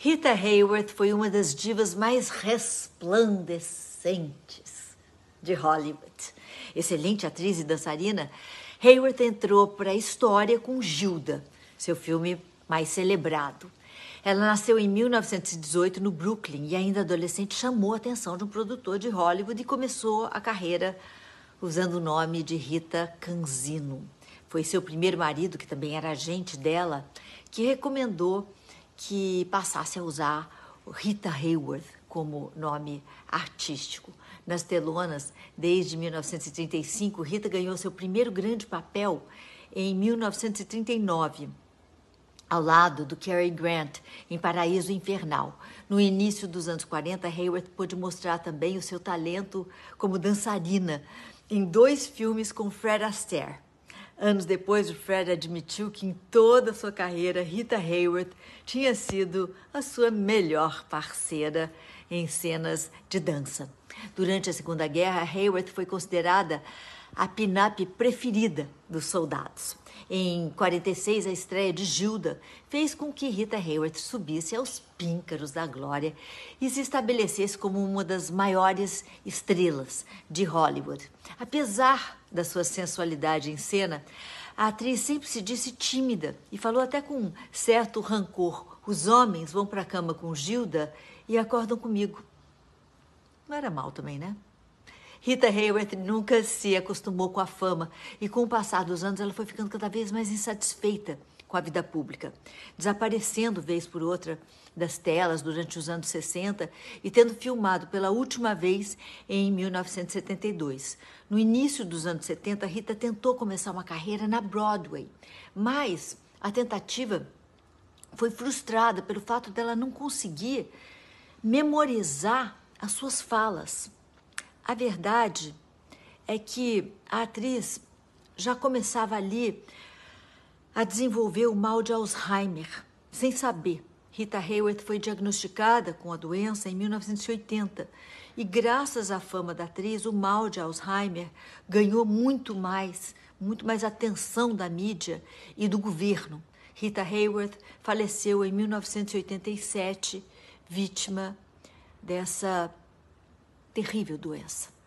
Rita Hayworth foi uma das divas mais resplandecentes de Hollywood. Excelente atriz e dançarina, Hayworth entrou para a história com Gilda, seu filme mais celebrado. Ela nasceu em 1918 no Brooklyn e, ainda adolescente, chamou a atenção de um produtor de Hollywood e começou a carreira usando o nome de Rita Canzino. Foi seu primeiro marido, que também era agente dela, que recomendou que passasse a usar Rita Hayworth como nome artístico. Nas telonas, desde 1935, Rita ganhou seu primeiro grande papel em 1939, ao lado do Cary Grant, em Paraíso Infernal. No início dos anos 40, Hayworth pôde mostrar também o seu talento como dançarina em dois filmes com Fred Astaire. Anos depois, o Fred admitiu que em toda a sua carreira, Rita Hayworth tinha sido a sua melhor parceira em cenas de dança. Durante a Segunda Guerra, Hayworth foi considerada a pin-up preferida dos soldados. Em 46, a estreia de Gilda fez com que Rita Hayworth subisse aos píncaros da glória e se estabelecesse como uma das maiores estrelas de Hollywood. Apesar da sua sensualidade em cena, a atriz sempre se disse tímida e falou até com certo rancor: os homens vão para a cama com Gilda e acordam comigo. Não era mal também, né? Rita Hayworth nunca se acostumou com a fama e, com o passar dos anos, ela foi ficando cada vez mais insatisfeita com a vida pública, desaparecendo vez por outra das telas durante os anos 60 e tendo filmado pela última vez em 1972. No início dos anos 70, Rita tentou começar uma carreira na Broadway, mas a tentativa foi frustrada pelo fato dela não conseguir memorizar as suas falas. A verdade é que a atriz já começava ali a desenvolver o mal de Alzheimer, sem saber. Rita Hayworth foi diagnosticada com a doença em 1980 e, graças à fama da atriz, o mal de Alzheimer ganhou muito mais, muito mais atenção da mídia e do governo. Rita Hayworth faleceu em 1987, vítima dessa terrível doença.